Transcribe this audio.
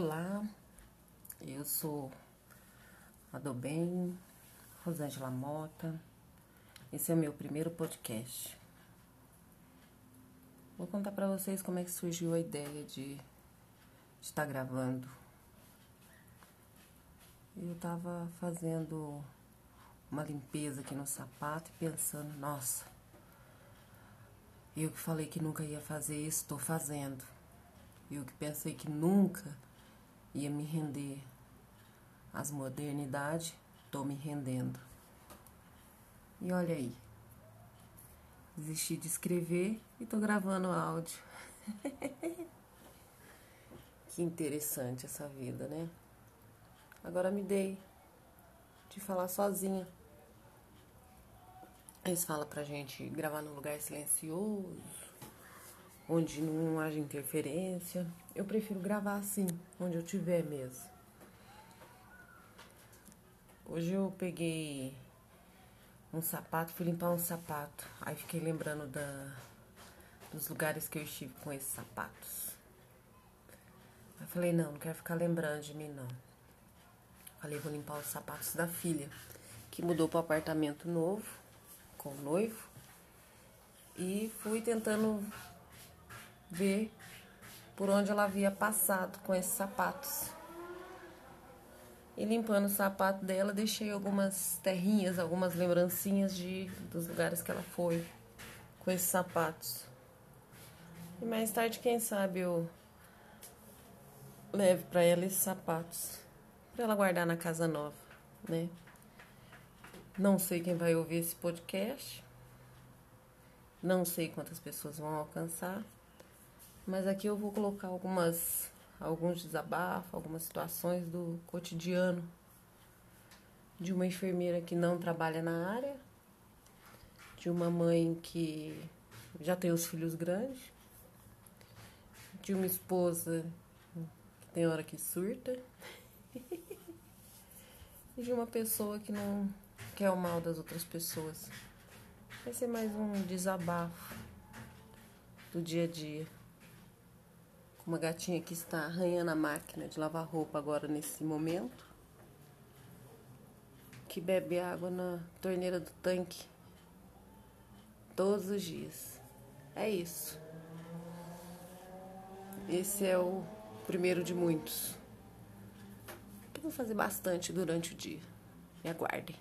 Olá, eu sou a Rosângela Mota. Esse é o meu primeiro podcast. Vou contar para vocês como é que surgiu a ideia de estar gravando. Eu tava fazendo uma limpeza aqui no sapato e pensando, nossa, eu que falei que nunca ia fazer isso, estou fazendo. Eu que pensei que nunca ia me render às modernidades, tô me rendendo. E olha aí, desisti de escrever e tô gravando áudio. que interessante essa vida, né? Agora me dei de falar sozinha. Eles falam pra gente gravar num lugar silencioso, onde não haja interferência. Eu prefiro gravar assim, onde eu tiver mesmo. Hoje eu peguei um sapato, fui limpar um sapato. Aí fiquei lembrando da, dos lugares que eu estive com esses sapatos. Aí falei, não, não quero ficar lembrando de mim não. Falei, vou limpar os sapatos da filha, que mudou para apartamento novo, com o noivo. E fui tentando ver por onde ela havia passado com esses sapatos. E limpando o sapato dela, deixei algumas terrinhas, algumas lembrancinhas de dos lugares que ela foi com esses sapatos. E mais tarde, quem sabe eu leve para ela esses sapatos para ela guardar na casa nova, né? Não sei quem vai ouvir esse podcast. Não sei quantas pessoas vão alcançar. Mas aqui eu vou colocar algumas alguns desabafos, algumas situações do cotidiano de uma enfermeira que não trabalha na área, de uma mãe que já tem os filhos grandes, de uma esposa que tem hora que surta, e de uma pessoa que não quer o mal das outras pessoas. Vai ser mais um desabafo do dia a dia. Uma gatinha que está arranhando a máquina de lavar roupa agora nesse momento. Que bebe água na torneira do tanque todos os dias. É isso. Esse é o primeiro de muitos. Eu vou fazer bastante durante o dia. Me aguardem.